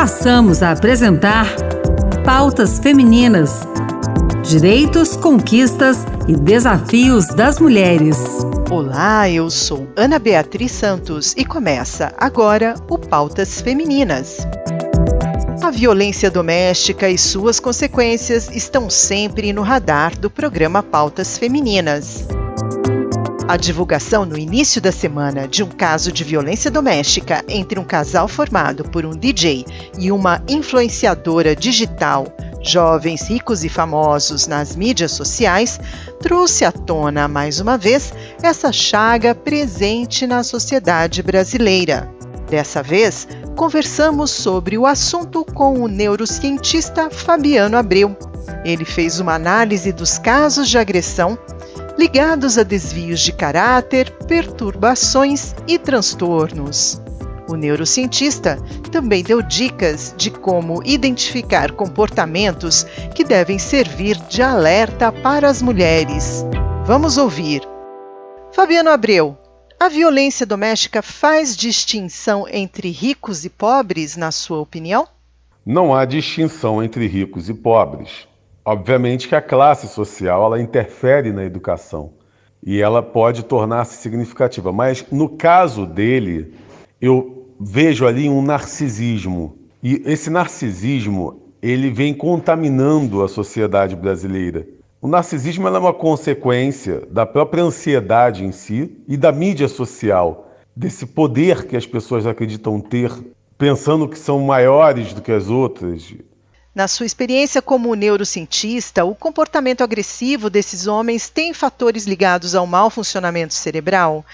passamos a apresentar Pautas Femininas: Direitos, Conquistas e Desafios das Mulheres. Olá, eu sou Ana Beatriz Santos e começa agora o Pautas Femininas. A violência doméstica e suas consequências estão sempre no radar do programa Pautas Femininas. A divulgação no início da semana de um caso de violência doméstica entre um casal formado por um DJ e uma influenciadora digital, jovens ricos e famosos nas mídias sociais, trouxe à tona mais uma vez essa chaga presente na sociedade brasileira. Dessa vez, conversamos sobre o assunto com o neurocientista Fabiano Abreu. Ele fez uma análise dos casos de agressão ligados a desvios de caráter, perturbações e transtornos. O neurocientista também deu dicas de como identificar comportamentos que devem servir de alerta para as mulheres. Vamos ouvir. Fabiano Abreu, a violência doméstica faz distinção entre ricos e pobres, na sua opinião? Não há distinção entre ricos e pobres. Obviamente que a classe social ela interfere na educação e ela pode tornar-se significativa, mas no caso dele, eu vejo ali um narcisismo. E esse narcisismo, ele vem contaminando a sociedade brasileira. O narcisismo é uma consequência da própria ansiedade em si e da mídia social, desse poder que as pessoas acreditam ter, pensando que são maiores do que as outras, na sua experiência como neurocientista, o comportamento agressivo desses homens tem fatores ligados ao mau funcionamento cerebral?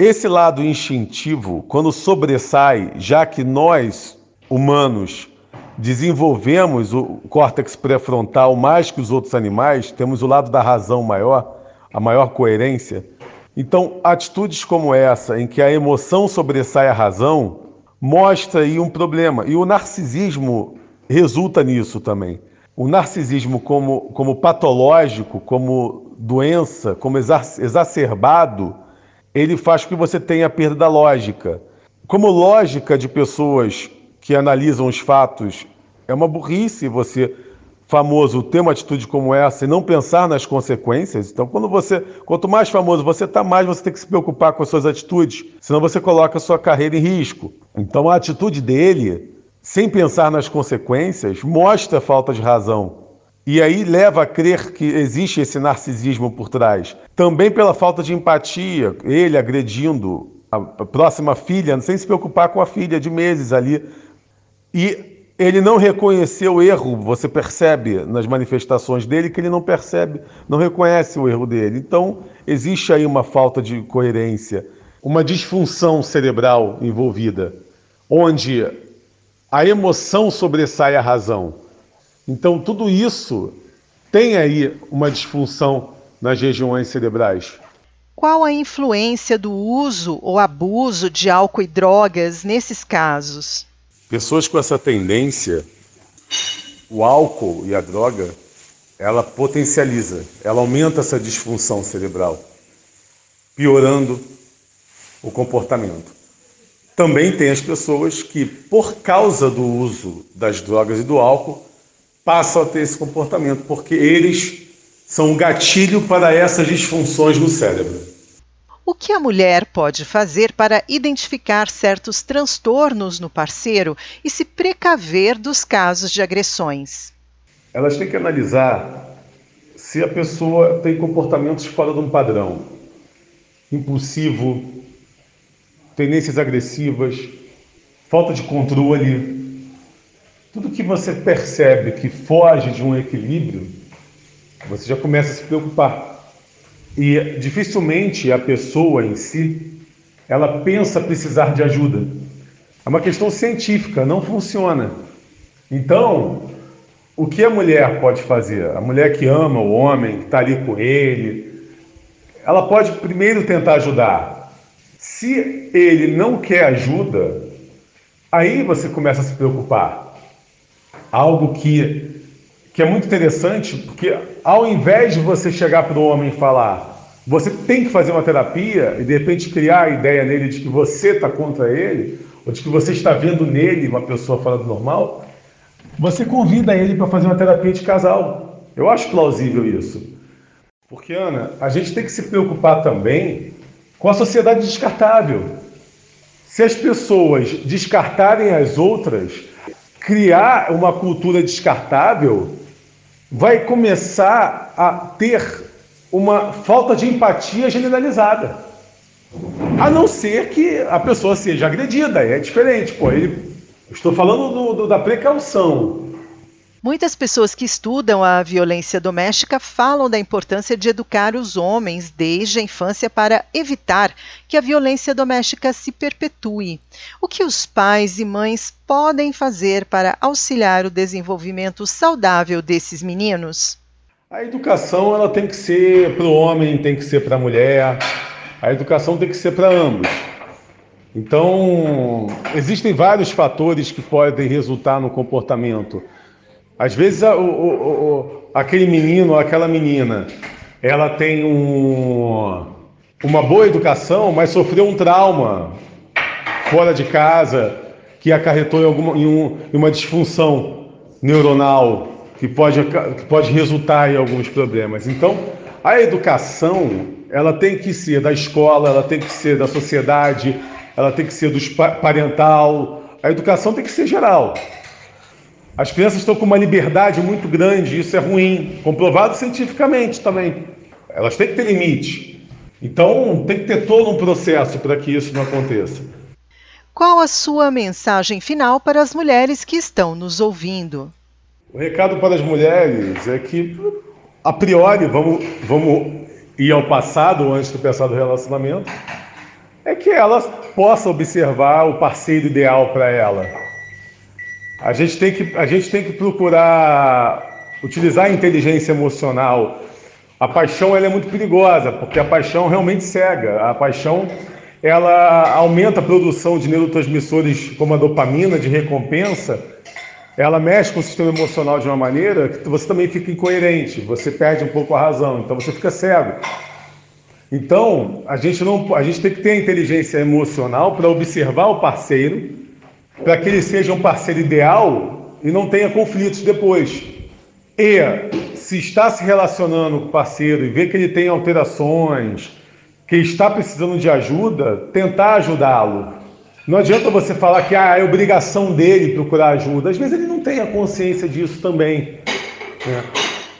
Esse lado instintivo, quando sobressai, já que nós, humanos, desenvolvemos o córtex pré-frontal mais que os outros animais, temos o lado da razão maior, a maior coerência. Então, atitudes como essa, em que a emoção sobressai a razão, mostra aí um problema. E o narcisismo resulta nisso também. O narcisismo como, como patológico, como doença, como exacerbado, ele faz com que você tenha perda da lógica. Como lógica de pessoas que analisam os fatos, é uma burrice você, famoso, ter uma atitude como essa e não pensar nas consequências. Então, quando você, quanto mais famoso você está, mais você tem que se preocupar com as suas atitudes, senão você coloca a sua carreira em risco. Então, a atitude dele sem pensar nas consequências, mostra falta de razão. E aí leva a crer que existe esse narcisismo por trás. Também pela falta de empatia, ele agredindo a próxima filha, sem se preocupar com a filha de meses ali. E ele não reconheceu o erro, você percebe nas manifestações dele que ele não percebe, não reconhece o erro dele. Então, existe aí uma falta de coerência, uma disfunção cerebral envolvida, onde a emoção sobressai a razão. Então, tudo isso tem aí uma disfunção nas regiões cerebrais. Qual a influência do uso ou abuso de álcool e drogas nesses casos? Pessoas com essa tendência, o álcool e a droga, ela potencializa, ela aumenta essa disfunção cerebral, piorando o comportamento. Também tem as pessoas que, por causa do uso das drogas e do álcool, passam a ter esse comportamento, porque eles são um gatilho para essas disfunções no cérebro. O que a mulher pode fazer para identificar certos transtornos no parceiro e se precaver dos casos de agressões? Elas têm que analisar se a pessoa tem comportamentos fora de um padrão, impulsivo, tendências agressivas, falta de controle, tudo que você percebe que foge de um equilíbrio, você já começa a se preocupar. E dificilmente a pessoa em si, ela pensa precisar de ajuda. É uma questão científica, não funciona. Então, o que a mulher pode fazer? A mulher que ama o homem, que está ali com ele, ela pode primeiro tentar ajudar, se ele não quer ajuda, aí você começa a se preocupar. Algo que, que é muito interessante, porque ao invés de você chegar para o homem e falar, você tem que fazer uma terapia e de repente criar a ideia nele de que você está contra ele, ou de que você está vendo nele uma pessoa fora do normal, você convida ele para fazer uma terapia de casal. Eu acho plausível isso. Porque, Ana, a gente tem que se preocupar também com a sociedade descartável. Se as pessoas descartarem as outras, criar uma cultura descartável vai começar a ter uma falta de empatia generalizada. A não ser que a pessoa seja agredida, é diferente. Pô, ele, estou falando do, do, da precaução. Muitas pessoas que estudam a violência doméstica falam da importância de educar os homens desde a infância para evitar que a violência doméstica se perpetue. O que os pais e mães podem fazer para auxiliar o desenvolvimento saudável desses meninos? A educação ela tem que ser para o homem, tem que ser para a mulher. A educação tem que ser para ambos. Então, existem vários fatores que podem resultar no comportamento. Às vezes, o, o, aquele menino ou aquela menina, ela tem um, uma boa educação, mas sofreu um trauma fora de casa que acarretou em, alguma, em, um, em uma disfunção neuronal que pode, que pode resultar em alguns problemas. Então, a educação, ela tem que ser da escola, ela tem que ser da sociedade, ela tem que ser do parental. A educação tem que ser geral. As crianças estão com uma liberdade muito grande, isso é ruim, comprovado cientificamente também. Elas têm que ter limite. Então, tem que ter todo um processo para que isso não aconteça. Qual a sua mensagem final para as mulheres que estão nos ouvindo? O recado para as mulheres é que, a priori, vamos, vamos ir ao passado, antes do passar do relacionamento, é que elas possam observar o parceiro ideal para ela a gente tem que, a gente tem que procurar utilizar a inteligência emocional. A paixão ela é muito perigosa, porque a paixão realmente cega. A paixão ela aumenta a produção de neurotransmissores como a dopamina, de recompensa. Ela mexe com o sistema emocional de uma maneira que você também fica incoerente, você perde um pouco a razão, então você fica cego. Então, a gente não, a gente tem que ter a inteligência emocional para observar o parceiro para que ele seja um parceiro ideal e não tenha conflitos depois. E se está se relacionando com o parceiro e vê que ele tem alterações, que está precisando de ajuda, tentar ajudá-lo. Não adianta você falar que ah, é obrigação dele procurar ajuda. Às vezes ele não tem a consciência disso também. Né?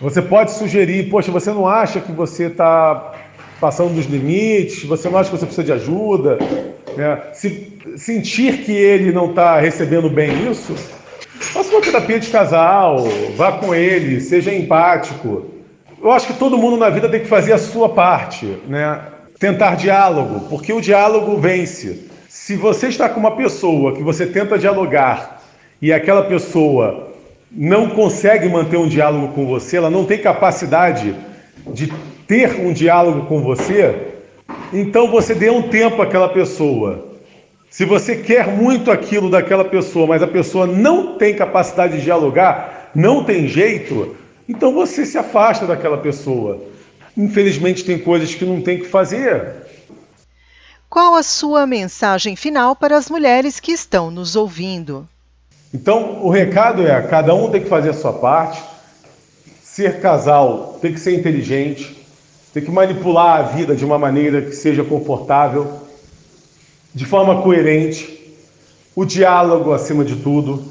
Você pode sugerir, poxa, você não acha que você está passando dos limites, você não acha que você precisa de ajuda, né? se sentir que ele não está recebendo bem isso, faça uma terapia de casal, vá com ele, seja empático. Eu acho que todo mundo na vida tem que fazer a sua parte, né? tentar diálogo, porque o diálogo vence. Se você está com uma pessoa que você tenta dialogar e aquela pessoa não consegue manter um diálogo com você, ela não tem capacidade de ter um diálogo com você, então você dê um tempo àquela pessoa. Se você quer muito aquilo daquela pessoa, mas a pessoa não tem capacidade de dialogar, não tem jeito, então você se afasta daquela pessoa. Infelizmente, tem coisas que não tem que fazer. Qual a sua mensagem final para as mulheres que estão nos ouvindo? Então, o recado é: cada um tem que fazer a sua parte. Ser casal tem que ser inteligente, tem que manipular a vida de uma maneira que seja confortável, de forma coerente, o diálogo acima de tudo.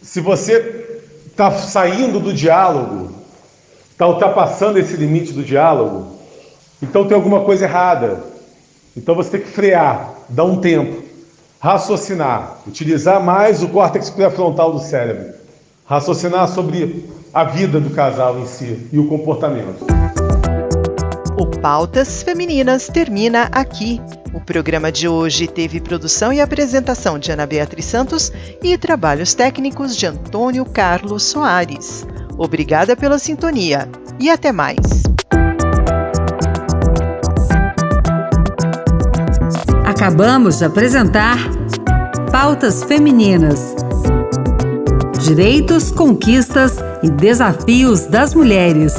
Se você está saindo do diálogo, está ultrapassando esse limite do diálogo, então tem alguma coisa errada. Então você tem que frear, dar um tempo, raciocinar, utilizar mais o córtex pré-frontal do cérebro, raciocinar sobre a vida do casal em si e o comportamento. O Pautas Femininas termina aqui. O programa de hoje teve produção e apresentação de Ana Beatriz Santos e trabalhos técnicos de Antônio Carlos Soares. Obrigada pela sintonia e até mais. Acabamos de apresentar Pautas Femininas. Direitos, conquistas e desafios das mulheres.